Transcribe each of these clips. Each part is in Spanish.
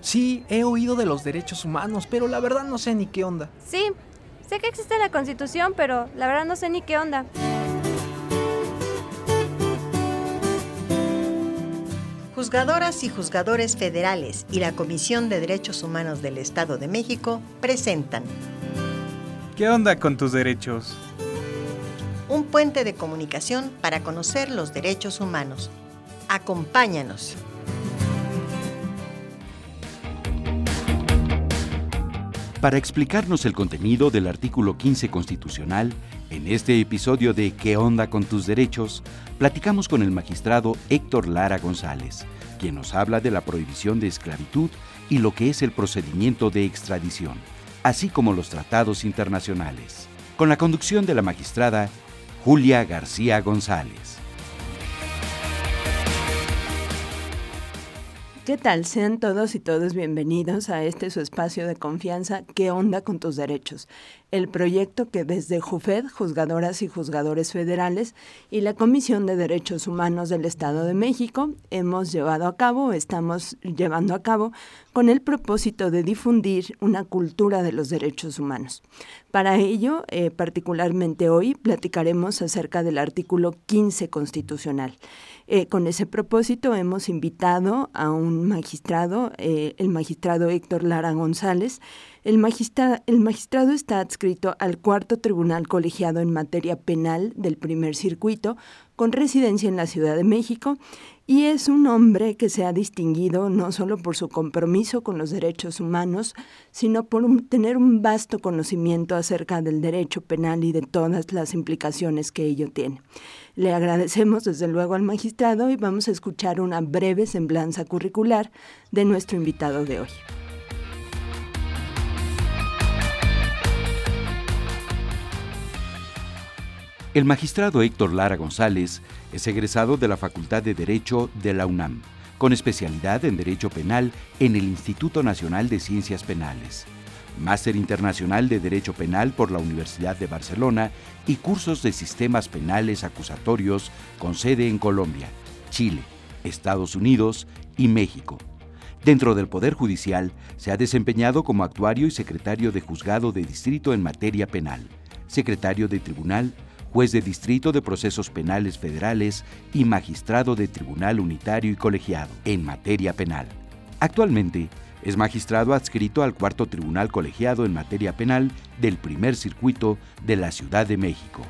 Sí, he oído de los derechos humanos, pero la verdad no sé ni qué onda. Sí, sé que existe la Constitución, pero la verdad no sé ni qué onda. Juzgadoras y juzgadores federales y la Comisión de Derechos Humanos del Estado de México presentan ¿Qué onda con tus derechos? un puente de comunicación para conocer los derechos humanos. Acompáñanos. Para explicarnos el contenido del artículo 15 constitucional, en este episodio de ¿Qué onda con tus derechos? platicamos con el magistrado Héctor Lara González, quien nos habla de la prohibición de esclavitud y lo que es el procedimiento de extradición, así como los tratados internacionales. Con la conducción de la magistrada Julia García González. ¿Qué tal? Sean todos y todas bienvenidos a este su espacio de confianza, ¿Qué onda con tus derechos? El proyecto que desde JUFED, Juzgadoras y Juzgadores Federales, y la Comisión de Derechos Humanos del Estado de México hemos llevado a cabo, estamos llevando a cabo, con el propósito de difundir una cultura de los derechos humanos. Para ello, eh, particularmente hoy, platicaremos acerca del artículo 15 constitucional. Eh, con ese propósito hemos invitado a un magistrado, eh, el magistrado Héctor Lara González. El, el magistrado está adscrito al cuarto tribunal colegiado en materia penal del primer circuito, con residencia en la Ciudad de México, y es un hombre que se ha distinguido no solo por su compromiso con los derechos humanos, sino por tener un vasto conocimiento acerca del derecho penal y de todas las implicaciones que ello tiene. Le agradecemos desde luego al magistrado y vamos a escuchar una breve semblanza curricular de nuestro invitado de hoy. El magistrado Héctor Lara González es egresado de la Facultad de Derecho de la UNAM, con especialidad en Derecho Penal en el Instituto Nacional de Ciencias Penales máster internacional de Derecho Penal por la Universidad de Barcelona y cursos de sistemas penales acusatorios con sede en Colombia, Chile, Estados Unidos y México. Dentro del Poder Judicial se ha desempeñado como actuario y secretario de juzgado de distrito en materia penal, secretario de tribunal, juez de distrito de procesos penales federales y magistrado de tribunal unitario y colegiado en materia penal. Actualmente es magistrado adscrito al cuarto tribunal colegiado en materia penal del primer circuito de la Ciudad de México.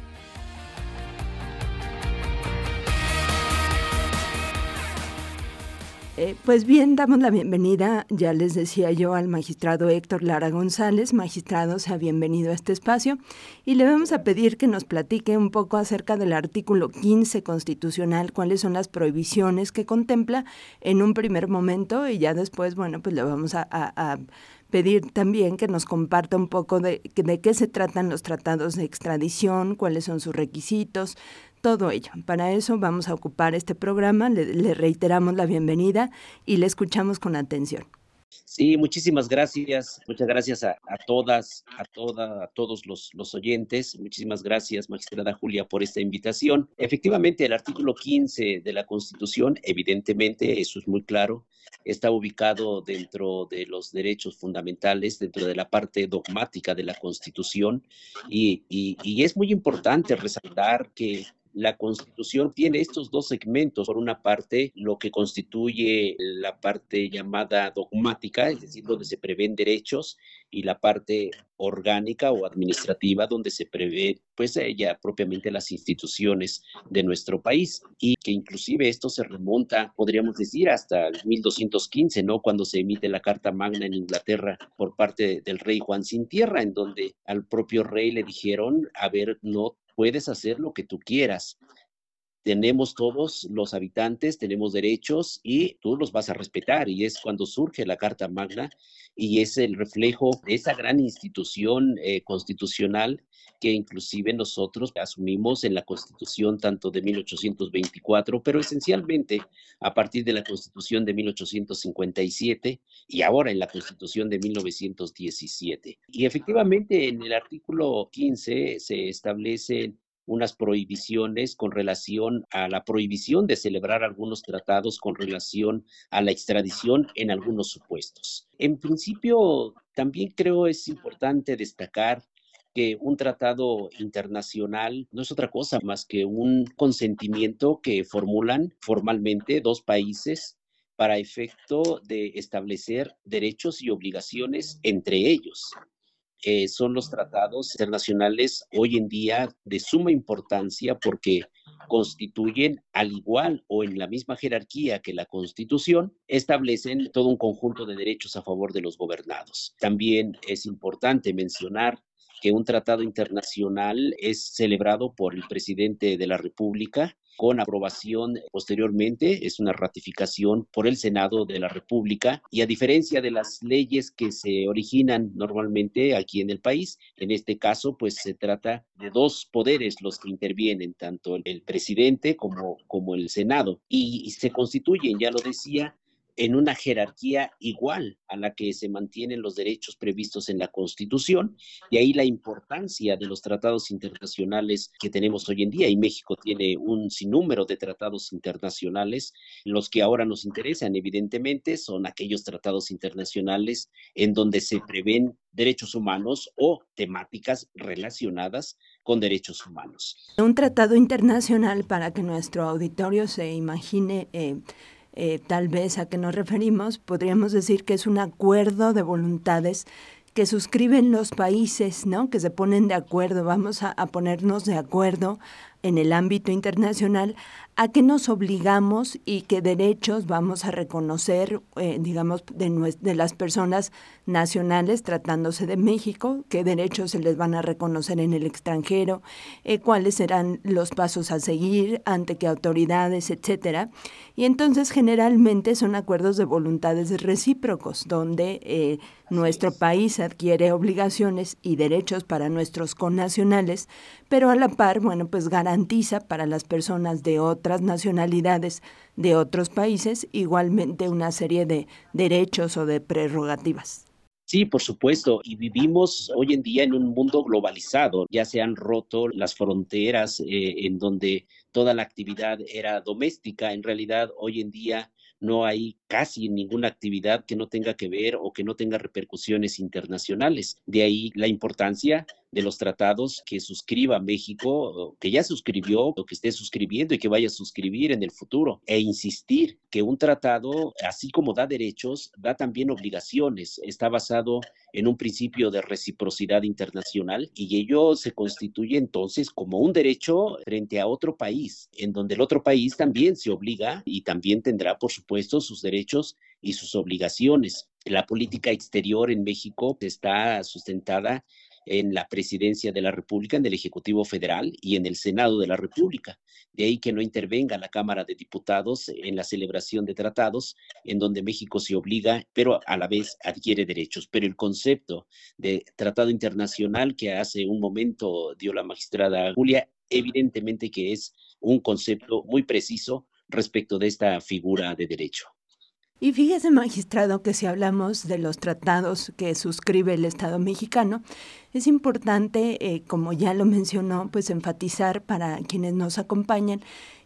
Eh, pues bien, damos la bienvenida, ya les decía yo, al magistrado Héctor Lara González. Magistrado, sea bienvenido a este espacio y le vamos a pedir que nos platique un poco acerca del artículo 15 constitucional, cuáles son las prohibiciones que contempla en un primer momento y ya después, bueno, pues le vamos a, pedir también que nos comparta un poco de, de qué se tratan los tratados de extradición, cuáles son sus requisitos, todo ello. Para eso vamos a ocupar este programa, le, reiteramos la bienvenida y le escuchamos con atención. Sí, muchísimas gracias. Muchas gracias a, todas, a toda, a todos los, oyentes. Muchísimas gracias, magistrada Julia, por esta invitación. Efectivamente, el artículo 15 de la Constitución, evidentemente, eso es muy claro, está ubicado dentro de los derechos fundamentales, dentro de la parte dogmática de la Constitución, y es muy importante resaltar que la Constitución tiene estos dos segmentos. Por una parte, lo que constituye la parte llamada dogmática, es decir, donde se prevén derechos, y la parte orgánica o administrativa, donde se prevé, pues, ya propiamente las instituciones de nuestro país. Y que inclusive esto se remonta, podríamos decir, hasta el 1215, ¿no? Cuando se emite la Carta Magna en Inglaterra por parte del rey Juan Sin Tierra, en donde al propio rey le dijeron, a ver, no puedes hacer lo que tú quieras. Tenemos todos los habitantes, tenemos derechos y tú los vas a respetar. Y es cuando surge la Carta Magna y es el reflejo de esa gran institución eh, constitucional que inclusive nosotros asumimos en la Constitución tanto de 1824, pero esencialmente a partir de la Constitución de 1857 y ahora en la Constitución de 1917. Y efectivamente en el artículo 15 se establecen unas prohibiciones con relación a la prohibición de celebrar algunos tratados con relación a la extradición en algunos supuestos. En principio, también creo es importante destacar que un tratado internacional no es otra cosa más que un consentimiento que formulan formalmente dos países para efecto de establecer derechos y obligaciones entre ellos. Eh, son los tratados internacionales hoy en día de suma importancia porque constituyen, al igual o en la misma jerarquía que la Constitución, establecen todo un conjunto de derechos a favor de los gobernados. También es importante mencionar que un tratado internacional es celebrado por el presidente de la República con aprobación posteriormente, es una ratificación por el Senado de la República y a diferencia de las leyes que se originan normalmente aquí en el país, en este caso pues se trata de dos poderes los que intervienen, tanto el presidente como, como el Senado y, y se constituyen, ya lo decía, en una jerarquía igual a la que se mantienen los derechos previstos en la Constitución, y ahí la importancia de los tratados internacionales que tenemos hoy en día, y México tiene un sinnúmero de tratados internacionales, los que ahora nos interesan evidentemente son aquellos tratados internacionales en donde se prevén derechos humanos o temáticas relacionadas con derechos humanos. Un tratado internacional para que nuestro auditorio se imagine eh, eh, tal vez a qué nos referimos, podríamos decir que es un acuerdo de voluntades que suscriben los países, ¿no? Que se ponen de acuerdo, vamos a, a ponernos de acuerdo en el ámbito internacional a que nos obligamos y qué derechos vamos a reconocer, eh, digamos, de, de, las personas nacionales tratándose de México, qué derechos se les van a reconocer en el extranjero, eh, cuáles serán los pasos a seguir, ante qué autoridades, etcétera. Y entonces generalmente son acuerdos de voluntades recíprocos, donde eh, nuestro país adquiere obligaciones y derechos para nuestros connacionales, pero a la par, bueno, pues garantiza para las personas de otras nacionalidades de otros países igualmente una serie de derechos o de prerrogativas. Sí, por supuesto. Y vivimos hoy en día en un mundo globalizado. Ya se han roto las fronteras eh, en donde toda la actividad era doméstica. En realidad, hoy en día no hay casi ninguna actividad que no tenga que ver o que no tenga repercusiones internacionales. De ahí la importancia de los tratados que suscriba México, que ya suscribió o que esté suscribiendo y que vaya a suscribir en el futuro, e insistir que un tratado, así como da derechos, da también obligaciones. Está basado en un principio de reciprocidad internacional y ello se constituye entonces como un derecho frente a otro país, en donde el otro país también se obliga y también tendrá, por supuesto, sus derechos y sus obligaciones. La política exterior en México está sustentada en la presidencia de la República, en el Ejecutivo Federal y en el Senado de la República. De ahí que no intervenga la Cámara de Diputados en la celebración de tratados, en donde México se obliga, pero a la vez adquiere derechos. Pero el concepto de tratado internacional que hace un momento dio la magistrada Julia, evidentemente que es un concepto muy preciso respecto de esta figura de derecho. Y fíjese, magistrado, que si hablamos de los tratados que suscribe el Estado mexicano, es importante, eh, como ya lo mencionó, pues enfatizar para quienes nos acompañan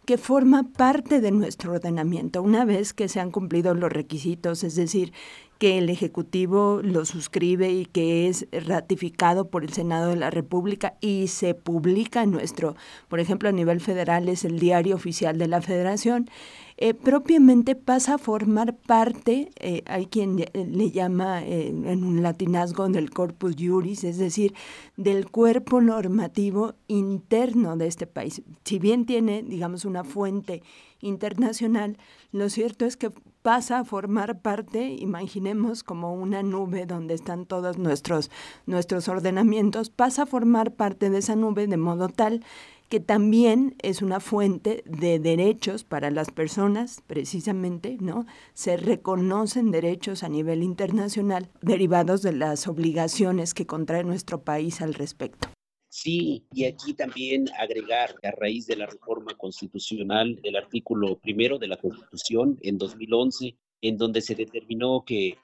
que forma parte de nuestro ordenamiento. Una vez que se han cumplido los requisitos, es decir, que el Ejecutivo lo suscribe y que es ratificado por el Senado de la República y se publica en nuestro, por ejemplo, a nivel federal es el diario oficial de la Federación, eh, propiamente pasa a formar parte, eh, hay quien le llama eh, en un latinazgo del corpus juris, es decir, del cuerpo normativo interno de este país. Si bien tiene, digamos, una fuente internacional, lo cierto es que pasa a formar parte, imaginemos como una nube donde están todos nuestros, nuestros ordenamientos, pasa a formar parte de esa nube de modo tal que también es una fuente de derechos para las personas, precisamente, ¿no? Se reconocen derechos a nivel internacional derivados de las obligaciones que contrae nuestro país al respecto. Sí, y aquí también agregar a raíz de la reforma constitucional del artículo primero de la Constitución en 2011, en donde se determinó que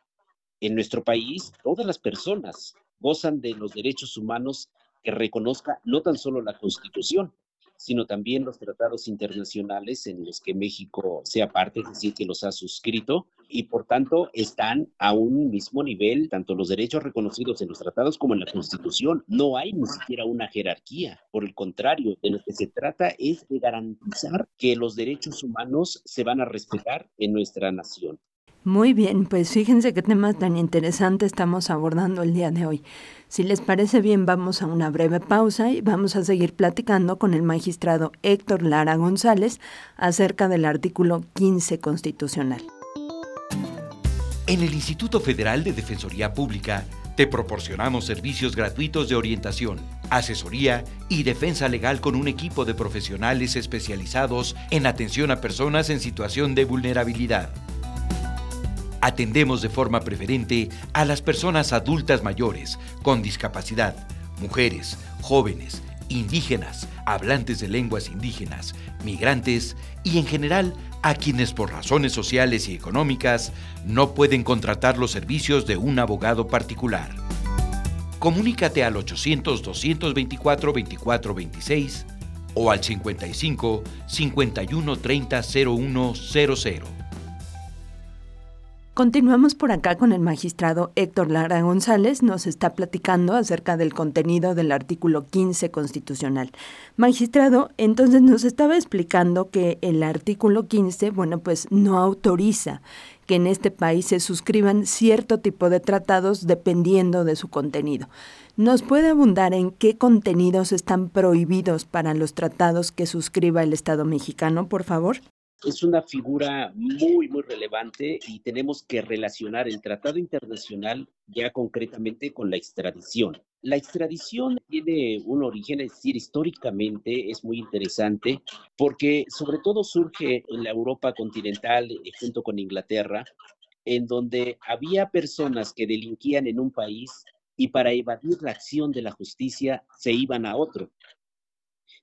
en nuestro país todas las personas gozan de los derechos humanos que reconozca no tan solo la Constitución, sino también los tratados internacionales en los que México sea parte, es decir, que los ha suscrito, y por tanto están a un mismo nivel, tanto los derechos reconocidos en los tratados como en la Constitución. No hay ni siquiera una jerarquía. Por el contrario, de lo que se trata es de garantizar que los derechos humanos se van a respetar en nuestra nación. Muy bien, pues fíjense qué tema tan interesante estamos abordando el día de hoy. Si les parece bien, vamos a una breve pausa y vamos a seguir platicando con el magistrado Héctor Lara González acerca del artículo 15 constitucional. En el Instituto Federal de Defensoría Pública te proporcionamos servicios gratuitos de orientación, asesoría y defensa legal con un equipo de profesionales especializados en atención a personas en situación de vulnerabilidad. Atendemos de forma preferente a las personas adultas mayores, con discapacidad, mujeres, jóvenes, indígenas, hablantes de lenguas indígenas, migrantes y en general a quienes por razones sociales y económicas no pueden contratar los servicios de un abogado particular. Comunícate al 800-224-2426 o al 55 51 30 0100. Continuamos por acá con el magistrado Héctor Lara González. Nos está platicando acerca del contenido del artículo 15 constitucional. Magistrado, entonces nos estaba explicando que el artículo 15, bueno, pues no autoriza que en este país se suscriban cierto tipo de tratados dependiendo de su contenido. ¿Nos puede abundar en qué contenidos están prohibidos para los tratados que suscriba el Estado mexicano, por favor? Es una figura muy, muy relevante y tenemos que relacionar el tratado internacional ya concretamente con la extradición. La extradición tiene un origen, es decir, históricamente es muy interesante porque sobre todo surge en la Europa continental eh, junto con Inglaterra, en donde había personas que delinquían en un país y para evadir la acción de la justicia se iban a otro.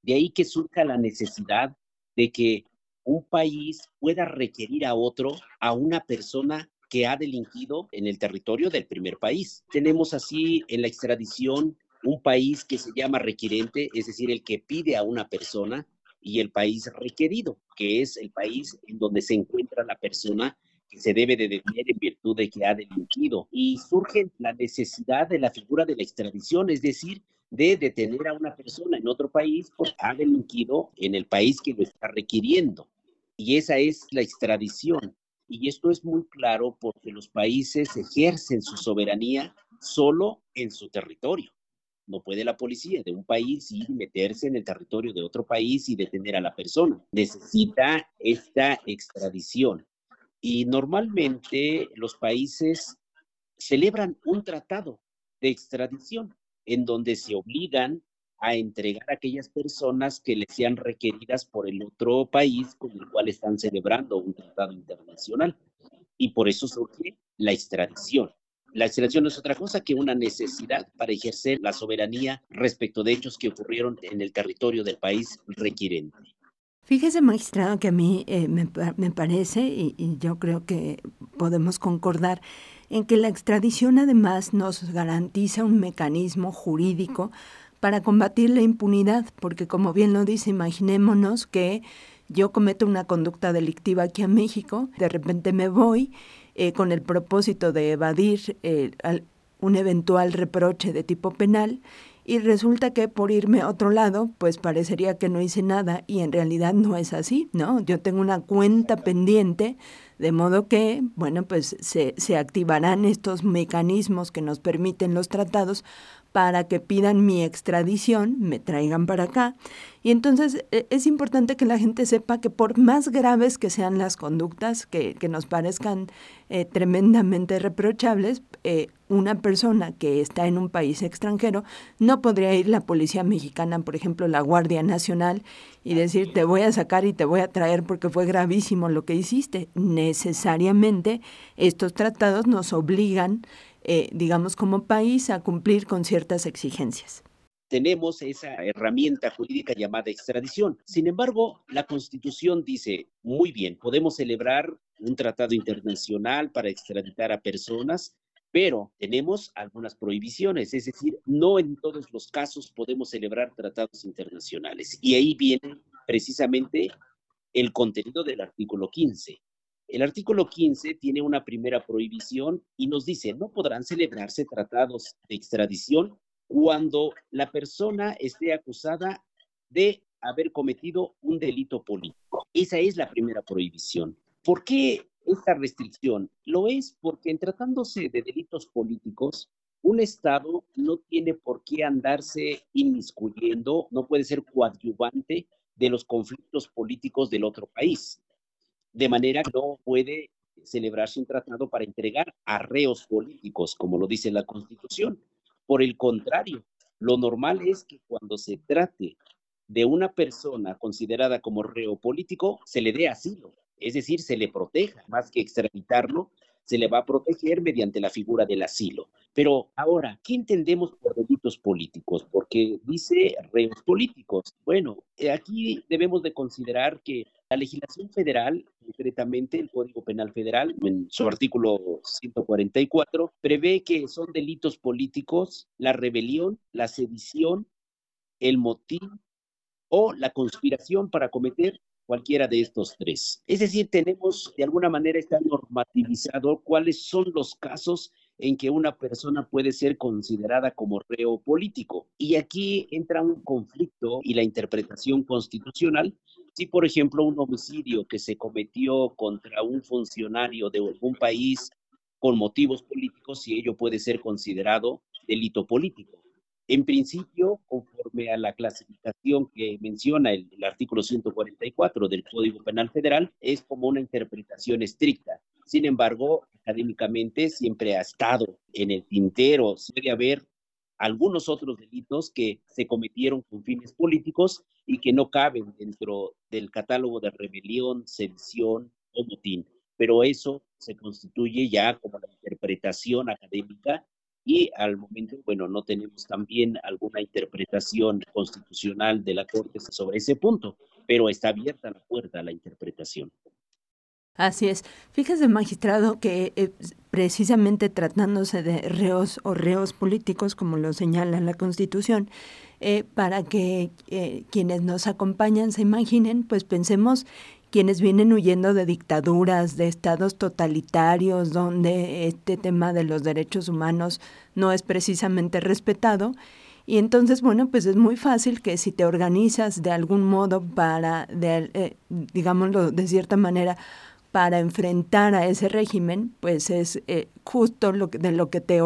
De ahí que surja la necesidad de que un país pueda requerir a otro, a una persona que ha delinquido en el territorio del primer país. Tenemos así en la extradición un país que se llama requirente, es decir, el que pide a una persona, y el país requerido, que es el país en donde se encuentra la persona que se debe de detener en virtud de que ha delinquido. Y surge la necesidad de la figura de la extradición, es decir, de detener a una persona en otro país porque ha delinquido en el país que lo está requiriendo y esa es la extradición. Y esto es muy claro porque los países ejercen su soberanía solo en su territorio. No puede la policía de un país ir y meterse en el territorio de otro país y detener a la persona. Necesita esta extradición. Y normalmente los países celebran un tratado de extradición en donde se obligan a entregar a aquellas personas que les sean requeridas por el otro país con el cual están celebrando un tratado internacional. Y por eso surge la extradición. La extradición no es otra cosa que una necesidad para ejercer la soberanía respecto de hechos que ocurrieron en el territorio del país requirente. Fíjese, magistrado, que a mí eh, me, parece, y, y yo creo que podemos concordar, en que la extradición además nos garantiza un mecanismo jurídico para combatir la impunidad, porque como bien lo dice, imaginémonos que yo cometo una conducta delictiva aquí en México, de repente me voy eh, con el propósito de evadir eh, un eventual reproche de tipo penal y resulta que por irme a otro lado, pues parecería que no hice nada y en realidad no es así, ¿no? Yo tengo una cuenta pendiente, de modo que, bueno, pues se, se activarán estos mecanismos que nos permiten los tratados para que pidan mi extradición, me traigan para acá. Y entonces e, es importante que la gente sepa que por más graves que sean las conductas, que, nos parezcan eh, tremendamente reprochables, eh, una persona que está en un país extranjero, no podría ir la policía mexicana, por ejemplo, la Guardia Nacional, y decir, te voy a sacar y te voy a traer porque fue gravísimo lo que hiciste. Necesariamente estos tratados nos obligan eh, digamos, como país a cumplir con ciertas exigencias tenemos esa herramienta jurídica llamada extradición. Sin embargo, la Constitución dice, muy bien, podemos celebrar un tratado internacional para extraditar a personas, pero tenemos algunas prohibiciones, es decir, no en todos los casos podemos celebrar tratados internacionales. Y ahí viene precisamente el contenido del artículo 15. El artículo 15 tiene una primera prohibición y nos dice, no podrán celebrarse tratados de extradición cuando la persona esté acusada de haber cometido un delito político. Esa es la primera prohibición. ¿Por qué esta restricción? Lo es porque en tratándose de delitos políticos, un Estado no tiene por qué andarse inmiscuyendo, no puede ser coadyuvante de los conflictos políticos del otro país. De manera que no puede celebrarse un tratado para entregar a reos políticos, como lo dice la Constitución. Por el contrario, lo normal es que cuando se trate de una persona considerada como reo político, se le dé asilo, es decir, se le proteja, más que extraditarlo, se le va a proteger mediante la figura del asilo. Pero ahora, ¿qué entendemos por delitos políticos? Porque dice reos políticos. Bueno, aquí debemos de considerar que la legislación federal, concretamente el Código Penal Federal, en su artículo 144, prevé que son delitos políticos la rebelión, la sedición, el motín o la conspiración para cometer cualquiera de estos tres. Es decir, tenemos de alguna manera está normativizado cuáles son los casos en que una persona puede ser considerada como reo político. Y aquí entra un conflicto y la interpretación constitucional. Si, por ejemplo, un homicidio que se cometió contra un funcionario de algún país con motivos políticos, si ello puede ser considerado delito político. En principio, conforme a la clasificación que menciona el, artículo 144 del Código Penal Federal, es como una interpretación estricta. Sin embargo, académicamente siempre ha estado en el tintero. Debe haber algunos otros delitos que se cometieron con fines políticos y que no caben dentro del catálogo de rebelión, sedición o motín. Pero eso se constituye ya como la interpretación académica y al momento, bueno, no tenemos también alguna interpretación constitucional de la Corte sobre ese punto, pero está abierta la puerta a la interpretación. Así es. Fíjese, magistrado, que eh, precisamente tratándose de reos o reos políticos, como lo señala la Constitución, eh, para que eh, quienes nos acompañan se imaginen, pues pensemos quienes vienen huyendo de dictaduras, de estados totalitarios, donde este tema de los derechos humanos no es precisamente respetado. Y entonces, bueno, pues es muy fácil que si te organizas de algún modo para, de, eh, digámoslo de cierta manera, para enfrentar a ese régimen, pues es eh, justo lo que, de lo que te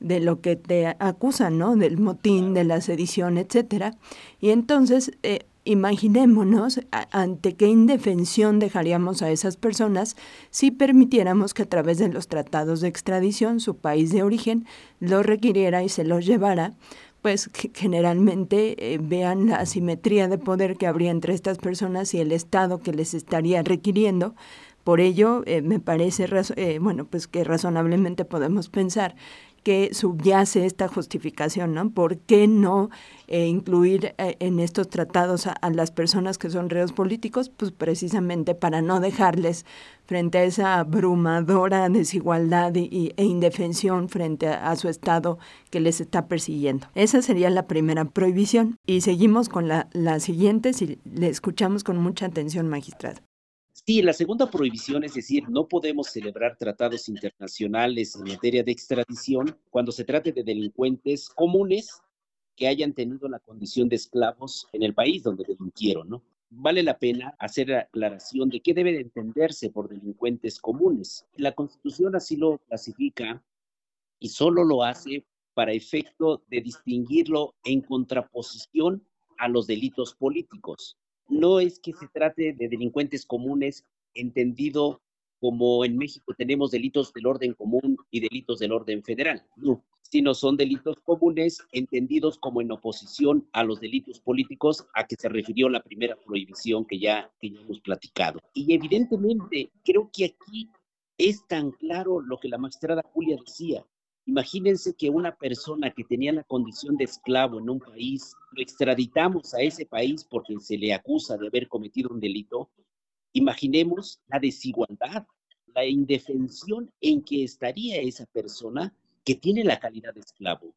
de lo que te acusan, ¿no? Del motín, de la sedición, etcétera. Y entonces eh, Imaginémonos ante qué indefensión dejaríamos a esas personas si permitiéramos que a través de los tratados de extradición su país de origen lo requiriera y se los llevara, pues generalmente eh, vean la asimetría de poder que habría entre estas personas y el Estado que les estaría requiriendo. Por ello, eh, me parece, eh, bueno, pues que razonablemente podemos pensar que subyace esta justificación, ¿no? ¿Por qué no eh, incluir eh, en estos tratados a, las personas que son reos políticos? Pues precisamente para no dejarles frente a esa abrumadora desigualdad y, e indefensión frente a, su Estado que les está persiguiendo. Esa sería la primera prohibición. Y seguimos con la, la siguiente, si le escuchamos con mucha atención, magistrado. Sí, la segunda prohibición, es decir, no podemos celebrar tratados internacionales en materia de extradición cuando se trate de delincuentes comunes que hayan tenido la condición de esclavos en el país donde delinquieron, ¿no? Vale la pena hacer la aclaración de qué debe de entenderse por delincuentes comunes. La Constitución así lo clasifica y solo lo hace para efecto de distinguirlo en contraposición a los delitos políticos no es que se trate de delincuentes comunes entendido como en México tenemos delitos del orden común y delitos del orden federal, no, sino son delitos comunes entendidos como en oposición a los delitos políticos a que se refirió la primera prohibición que ya, que hemos platicado. Y evidentemente creo que aquí es tan claro lo que la magistrada Julia decía, Imagínense que una persona que tenía la condición de esclavo en un país, lo extraditamos a ese país porque se le acusa de haber cometido un delito. Imaginemos la desigualdad la indefensión en que estaría esa persona que tiene la calidad de esclavo,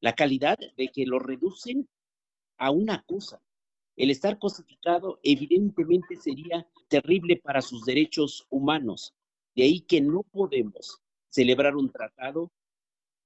la calidad de que lo reducen a una cosa. El estar cosificado evidentemente sería terrible para sus derechos humanos. De ahí que no podemos celebrar un tratado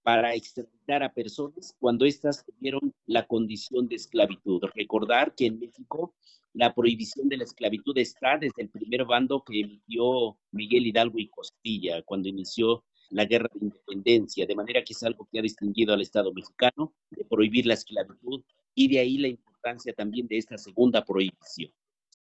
para extraditar a personas cuando éstas tuvieron la condición de esclavitud. Recordar que en México la prohibición de la esclavitud está desde el primer bando que emitió Miguel Hidalgo y Costilla cuando inició la guerra de independencia, de manera que es algo que ha distinguido al Estado mexicano de prohibir la esclavitud y de ahí la importancia también de esta segunda prohibición.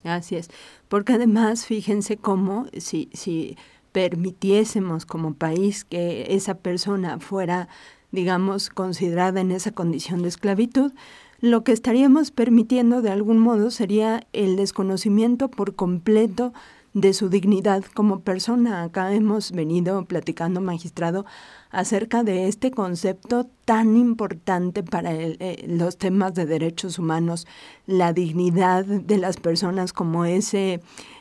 Así es, porque además fíjense cómo si, si permitiésemos como país que esa persona fuera, digamos, considerada en esa condición de esclavitud, lo que estaríamos permitiendo de algún modo sería el desconocimiento por completo de su dignidad como persona. Acá hemos venido platicando, magistrado, acerca de este concepto tan importante para eh, los temas de derechos humanos, la dignidad de las personas como ese,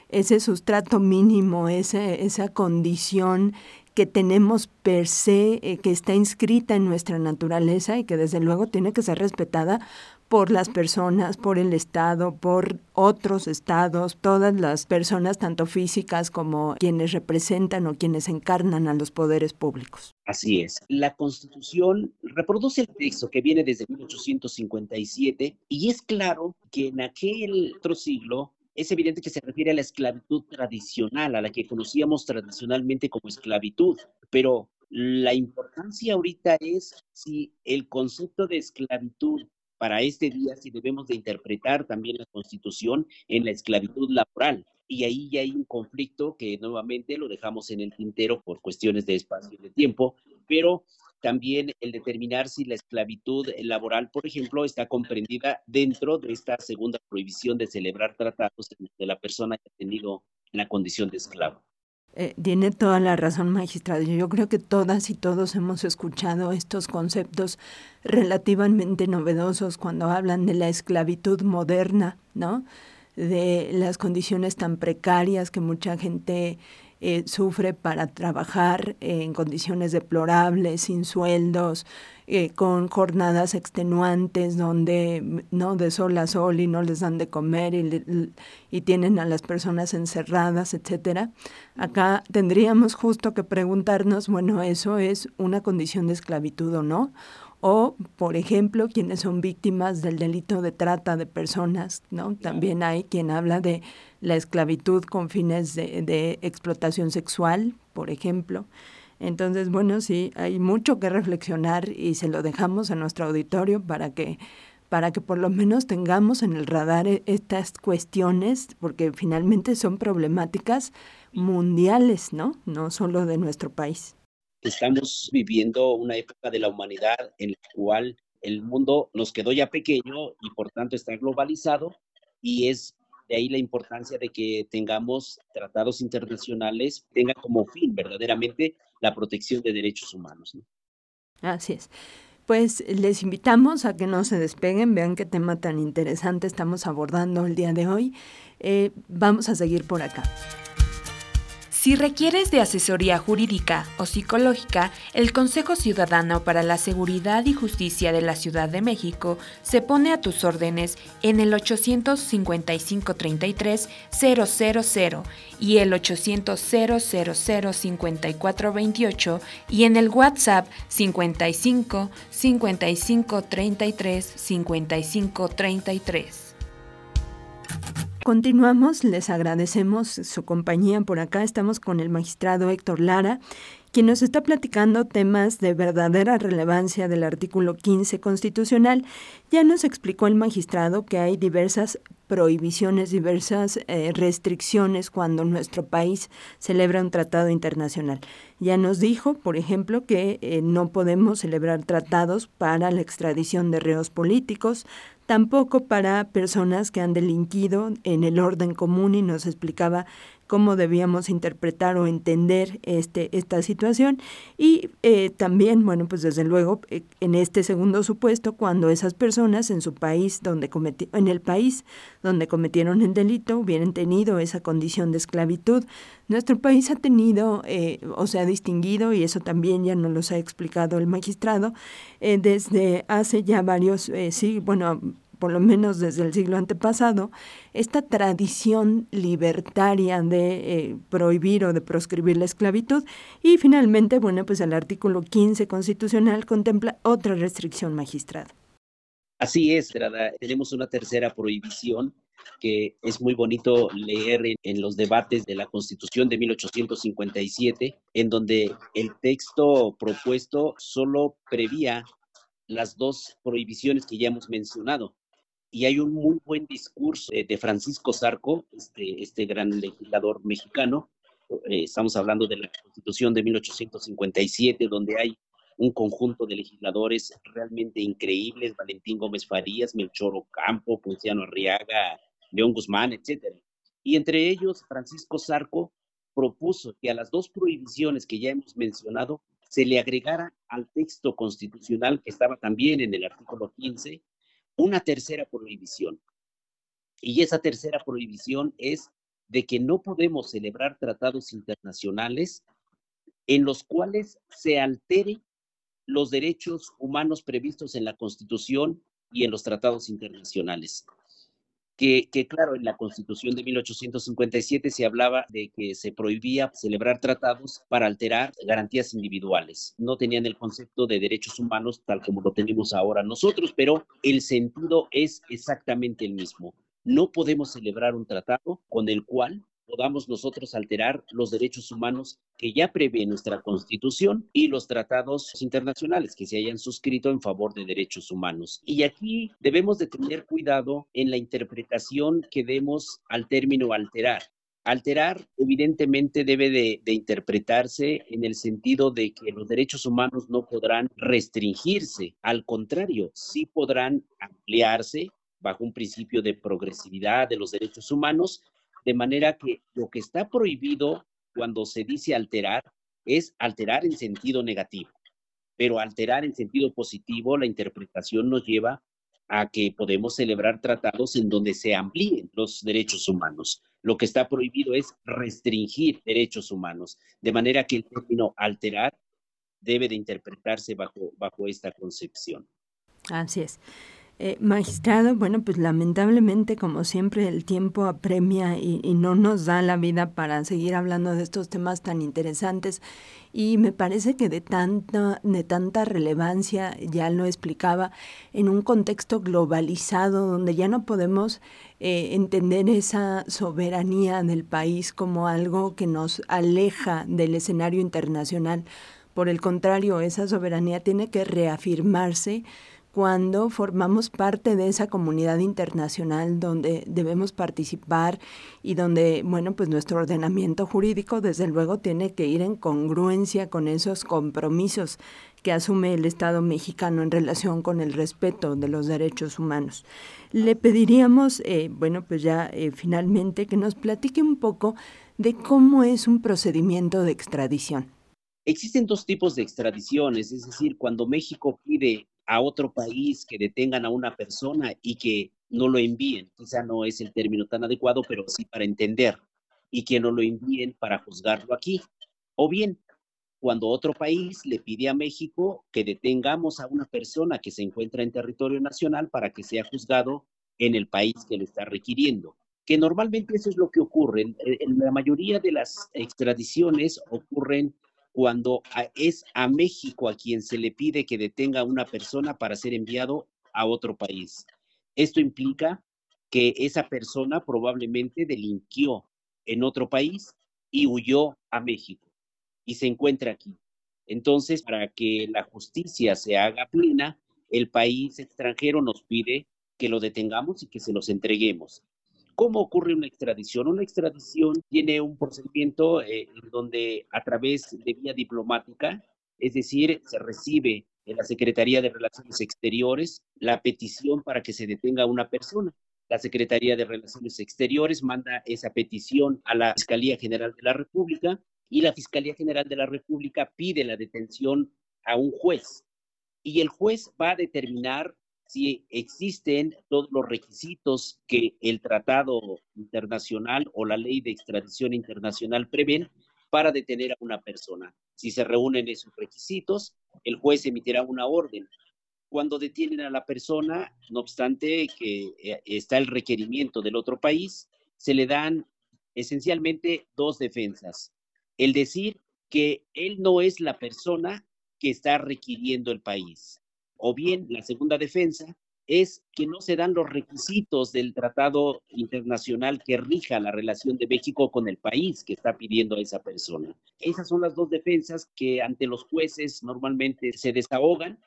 ese sustrato mínimo, ese, esa condición que tenemos per se, eh, que está inscrita en nuestra naturaleza y que desde luego tiene que ser respetada por las personas, por el Estado, por otros estados, todas las personas, tanto físicas como quienes representan o quienes encarnan a los poderes públicos. Así es. La Constitución reproduce el texto que viene desde 1857 y es claro que en aquel otro siglo es evidente que se refiere a la esclavitud tradicional, a la que conocíamos tradicionalmente como esclavitud, pero la importancia ahorita es si el concepto de esclavitud para este día si debemos de interpretar también la Constitución en la esclavitud laboral. Y ahí ya hay un conflicto que nuevamente lo dejamos en el tintero por cuestiones de espacio y de tiempo, pero también el determinar si la esclavitud laboral, por ejemplo, está comprendida dentro de esta segunda prohibición de celebrar tratados de la persona que ha tenido la condición de esclavo. Eh, tiene toda la razón, magistrado. Yo creo que todas y todos hemos escuchado estos conceptos relativamente novedosos cuando hablan de la esclavitud moderna, ¿no? De las condiciones tan precarias que mucha gente eh, sufre para trabajar en condiciones deplorables, sin sueldos, eh, con jornadas extenuantes donde no de sol a sol y no les dan de comer y, y tienen a las personas encerradas, etcétera. Acá tendríamos justo que preguntarnos, bueno, eso es una condición de esclavitud o no, o, por ejemplo, quienes son víctimas del delito de trata de personas, ¿no? También hay quien habla de la esclavitud con fines de, de explotación sexual, por ejemplo. Entonces, bueno, sí, hay mucho que reflexionar y se lo dejamos a nuestro auditorio para que para que por lo menos tengamos en el radar e, estas cuestiones, porque finalmente son problemáticas mundiales, ¿no? No solo de nuestro país. Estamos viviendo una época de la humanidad en la cual el mundo nos quedó ya pequeño y por tanto está globalizado y es de ahí la importancia de que tengamos tratados internacionales, tengan como fin verdaderamente la protección de derechos humanos. Así es. Pues les invitamos a que no se despeguen, vean qué tema tan interesante estamos abordando el día de hoy. Eh, vamos a seguir por acá. Si requieres de asesoría jurídica o psicológica, el Consejo Ciudadano para la Seguridad y Justicia de la Ciudad de México se pone a tus órdenes en el 855-33-000 y el 800 5428 y en el WhatsApp 55 55 33 55 33. Continuamos, les agradecemos su compañía por acá. Estamos con el magistrado Héctor Lara, quien nos está platicando temas de verdadera relevancia del artículo 15 constitucional. Ya nos explicó el magistrado que hay diversas prohibiciones, diversas eh, restricciones cuando nuestro país celebra un tratado internacional. Ya nos dijo, por ejemplo, que eh, no podemos celebrar tratados para la extradición de reos políticos, tampoco para personas que han delinquido en el orden común y nos explicaba cómo debíamos interpretar o entender este, esta situación. Y eh, también, bueno, pues desde luego eh, en este segundo supuesto, cuando esas personas en su país donde en el país donde cometieron el delito hubieran tenido esa condición de esclavitud, nuestro país ha tenido eh, o se ha distinguido y eso también ya nos lo ha explicado el magistrado desde hace ya varios sí, bueno por lo menos desde el siglo antepasado, esta tradición libertaria de eh, prohibir o de proscribir la esclavitud. Y finalmente, bueno, pues el artículo 15 constitucional contempla otra restricción magistrada. Así es, tenemos una tercera prohibición que es muy bonito leer en, en, los debates de la Constitución de 1857, en donde el texto propuesto solo prevía las dos prohibiciones que ya hemos mencionado, y hay un muy buen discurso de Francisco Zarco, este, este gran legislador mexicano. Eh, estamos hablando de la Constitución de 1857, donde hay un conjunto de legisladores realmente increíbles, Valentín Gómez Farías, Melchor Ocampo, Ponciano Arriaga, León Guzmán, etc. Y entre ellos, Francisco Zarco propuso que a las dos prohibiciones que ya hemos mencionado se le agregara al texto constitucional que estaba también en el artículo 15 una tercera prohibición. Y esa tercera prohibición es de que no podemos celebrar tratados internacionales en los cuales se altere los derechos humanos previstos en la Constitución y en los tratados internacionales que, claro, en la Constitución de 1857 se hablaba de que se prohibía celebrar tratados para alterar garantías individuales. No tenían el concepto de derechos humanos tal como lo tenemos ahora nosotros, pero el sentido es exactamente el mismo. No podemos celebrar un tratado con el cual podamos nosotros alterar los derechos humanos que ya prevé nuestra Constitución y los tratados internacionales que se hayan suscrito en favor de derechos humanos. Y aquí debemos de tener cuidado en la interpretación que demos al término alterar. Alterar evidentemente debe de, de, interpretarse en el sentido de que los derechos humanos no podrán restringirse, al contrario, sí podrán ampliarse bajo un principio de progresividad de los derechos humanos de manera que lo que está prohibido cuando se dice alterar es alterar en sentido negativo, pero alterar en sentido positivo, la interpretación nos lleva a que podemos celebrar tratados en donde se amplíen los derechos humanos. Lo que está prohibido es restringir derechos humanos, de manera que el término alterar debe de interpretarse bajo, bajo esta concepción. Así es. Eh, magistrado, bueno, pues lamentablemente, como siempre, el tiempo apremia y, no nos da la vida para seguir hablando de estos temas tan interesantes. Y me parece que de tanta, de tanta relevancia, ya lo explicaba, en un contexto globalizado donde ya no podemos eh, entender esa soberanía del país como algo que nos aleja del escenario internacional. Por el contrario, esa soberanía tiene que reafirmarse cuando formamos parte de esa comunidad internacional donde debemos participar y donde, bueno, pues nuestro ordenamiento jurídico desde luego tiene que ir en congruencia con esos compromisos que asume el Estado mexicano en relación con el respeto de los derechos humanos. Le pediríamos, eh, bueno, pues ya eh, finalmente que nos platique un poco de cómo es un procedimiento de extradición. Existen dos tipos de extradiciones, es decir, cuando México pide a otro país que detengan a una persona y que no lo envíen. Quizá no es el término tan adecuado, pero sí para entender. Y que no lo envíen para juzgarlo aquí. O bien, cuando otro país le pide a México que detengamos a una persona que se encuentra en territorio nacional para que sea juzgado en el país que lo está requiriendo. Que normalmente eso es lo que ocurre. En la mayoría de las extradiciones ocurren cuando es a México a quien se le pide que detenga a una persona para ser enviado a otro país. Esto implica que esa persona probablemente delinquió en otro país y huyó a México y se encuentra aquí. Entonces, para que la justicia se haga plena, el país extranjero nos pide que lo detengamos y que se los entreguemos. ¿Cómo ocurre una extradición? Una extradición tiene un procedimiento eh, donde a través de vía diplomática, es decir, se recibe en la Secretaría de Relaciones Exteriores la petición para que se detenga a una persona. La Secretaría de Relaciones Exteriores manda esa petición a la Fiscalía General de la República y la Fiscalía General de la República pide la detención a un juez y el juez va a determinar si existen todos los requisitos que el tratado internacional o la ley de extradición internacional prevén para detener a una persona. Si se reúnen esos requisitos, el juez emitirá una orden. Cuando detienen a la persona, no obstante que eh, está el requerimiento del otro país, se le dan esencialmente dos defensas. El decir que él no es la persona que está requiriendo el país. O bien, la segunda defensa es que no se dan los requisitos del tratado internacional que rija la relación de México con el país que está pidiendo a esa persona. Esas son las dos defensas que ante los jueces normalmente se desahogan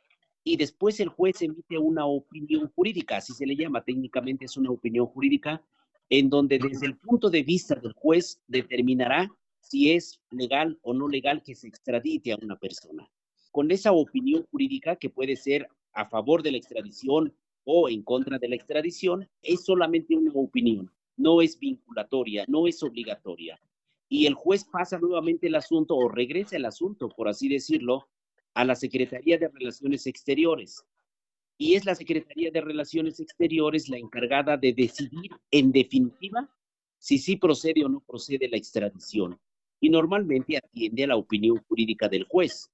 y después el juez emite una opinión jurídica, así se le llama, técnicamente es una opinión jurídica, en donde desde el punto de vista del juez determinará si es legal o no legal que se extradite a una persona. Con esa opinión jurídica que puede ser a favor de la extradición o en contra de la extradición es solamente una opinión, no es vinculatoria, no es obligatoria. Y el juez pasa nuevamente el asunto o regresa el asunto, por así decirlo, a la Secretaría de Relaciones Exteriores. Y es la Secretaría de Relaciones Exteriores la encargada de decidir en definitiva si sí procede o no procede la extradición. Y normalmente atiende a la opinión jurídica del juez.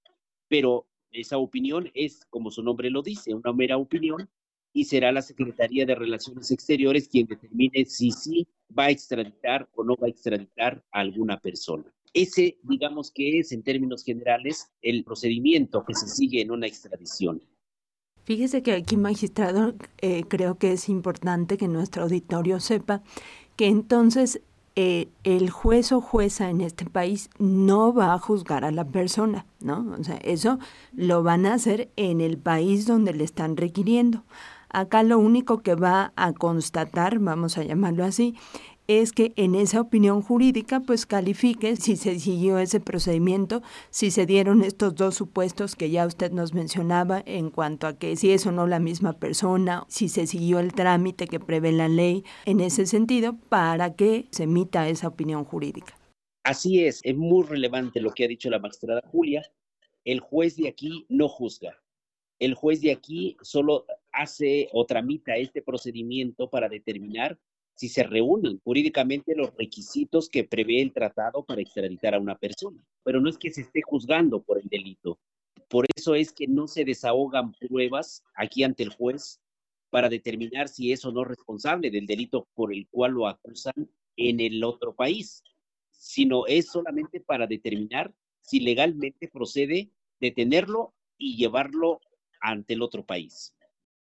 Pero esa opinión es, como su nombre lo dice, una mera opinión y será la Secretaría de Relaciones Exteriores quien determine si sí va a extraditar o no va a extraditar a alguna persona. Ese, digamos que es, en términos generales, el procedimiento que se sigue en una extradición. Fíjese que aquí, magistrado, eh, creo que es importante que nuestro auditorio sepa que entonces eh, el juez o jueza en este país no va a juzgar a la persona, ¿no? O sea, eso lo van a hacer en el país donde le están requiriendo. Acá lo único que va a constatar, vamos a llamarlo así, es que en esa opinión jurídica pues califique si se siguió ese procedimiento, si se dieron estos dos supuestos que ya usted nos mencionaba en cuanto a que si es o no la misma persona, si se siguió el trámite que prevé la ley en ese sentido para que se emita esa opinión jurídica. Así es, es muy relevante lo que ha dicho la magistrada Julia. El juez de aquí no juzga. El juez de aquí solo hace o tramita este procedimiento para determinar si se reúnen jurídicamente los requisitos que prevé el tratado para extraditar a una persona. Pero no es que se esté juzgando por el delito. Por eso es que no se desahogan pruebas aquí ante el juez para determinar si es o no responsable del delito por el cual lo acusan en el otro país, sino es solamente para determinar si legalmente procede detenerlo y llevarlo ante el otro país.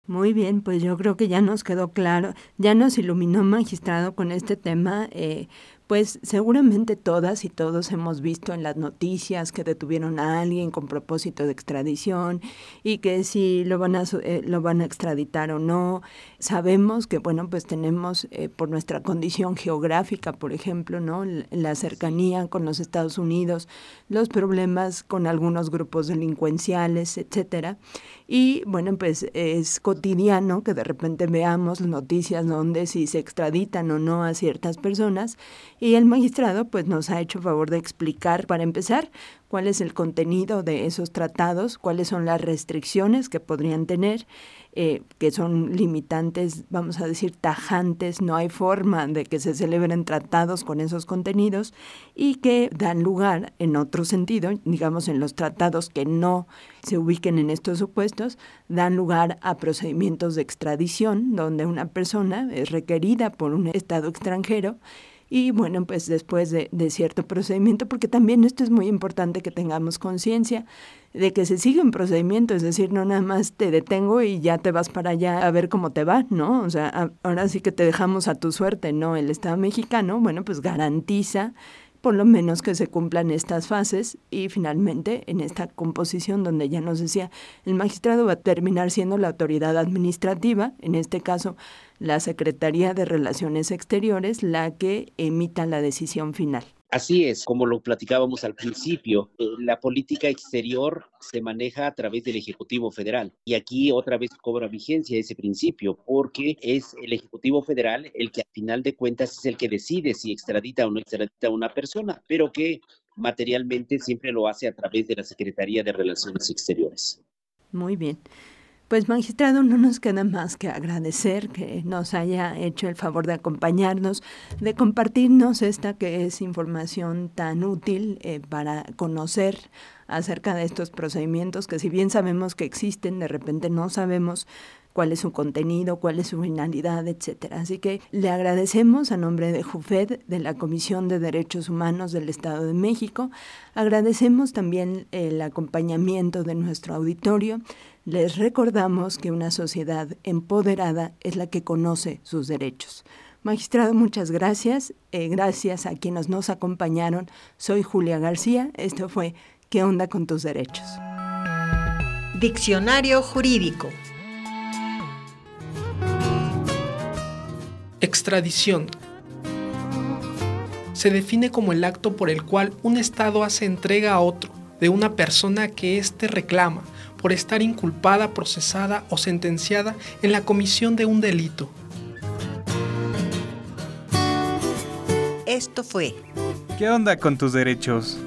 Muy bien, pues yo creo que ya nos quedó claro, ya nos iluminó magistrado con este tema. Eh, pues seguramente todas y todos hemos visto en las noticias que detuvieron a alguien con propósito de extradición y que si lo van a, eh, lo van a extraditar o no. Sabemos que, bueno, pues tenemos eh, por nuestra condición geográfica, por ejemplo, ¿no? La cercanía con los Estados Unidos, los problemas con algunos grupos delincuenciales, etcétera. Y bueno, pues es cotidiano que de repente veamos noticias donde si se extraditan o no a ciertas personas. Y el magistrado pues nos ha hecho favor de explicar, para empezar, cuál es el contenido de esos tratados, cuáles son las restricciones que podrían tener, eh, que son limitantes, vamos a decir, tajantes, no hay forma de que se celebren tratados con esos contenidos y que dan lugar, en otro sentido, digamos en los tratados que no se ubiquen en estos supuestos, dan lugar a procedimientos de extradición, donde una persona es requerida por un Estado extranjero y bueno, pues después de, cierto procedimiento, porque también esto es muy importante que tengamos conciencia de que se sigue un procedimiento, es decir, no nada más te detengo y ya te vas para allá a ver cómo te va, ¿no? O sea, ahora sí que te dejamos a tu suerte, ¿no? El Estado mexicano, bueno, pues garantiza por lo menos que se cumplan estas fases y finalmente en esta composición donde ya nos decía el magistrado va a terminar siendo la autoridad administrativa, en este caso la Secretaría de Relaciones Exteriores, la que emita la decisión final. Así es, como lo platicábamos al principio, eh, la política exterior se maneja a través del Ejecutivo Federal y aquí otra vez cobra vigencia ese principio porque es el Ejecutivo Federal el que al final de cuentas es el que decide si extradita o no extradita a una persona, pero que materialmente siempre lo hace a través de la Secretaría de Relaciones Exteriores. Muy bien. Pues magistrado, no nos queda más que agradecer que nos haya hecho el favor de acompañarnos, de compartirnos esta que es información tan útil eh, para conocer acerca de estos procedimientos que si bien sabemos que existen, de repente no sabemos cuál es su contenido, cuál es su finalidad, etcétera. Así que le agradecemos a nombre de JUFED, de la Comisión de Derechos Humanos del Estado de México. Agradecemos también el acompañamiento de nuestro auditorio. Les recordamos que una sociedad empoderada es la que conoce sus derechos. Magistrado, muchas gracias. Eh, gracias a quienes nos acompañaron. Soy Julia García. Esto fue ¿Qué onda con tus derechos? Diccionario jurídico. Extradición. Se define como el acto por el cual un Estado hace entrega a otro de una persona que éste reclama por estar inculpada, procesada o sentenciada en la comisión de un delito. Esto fue ¿Qué onda con tus derechos?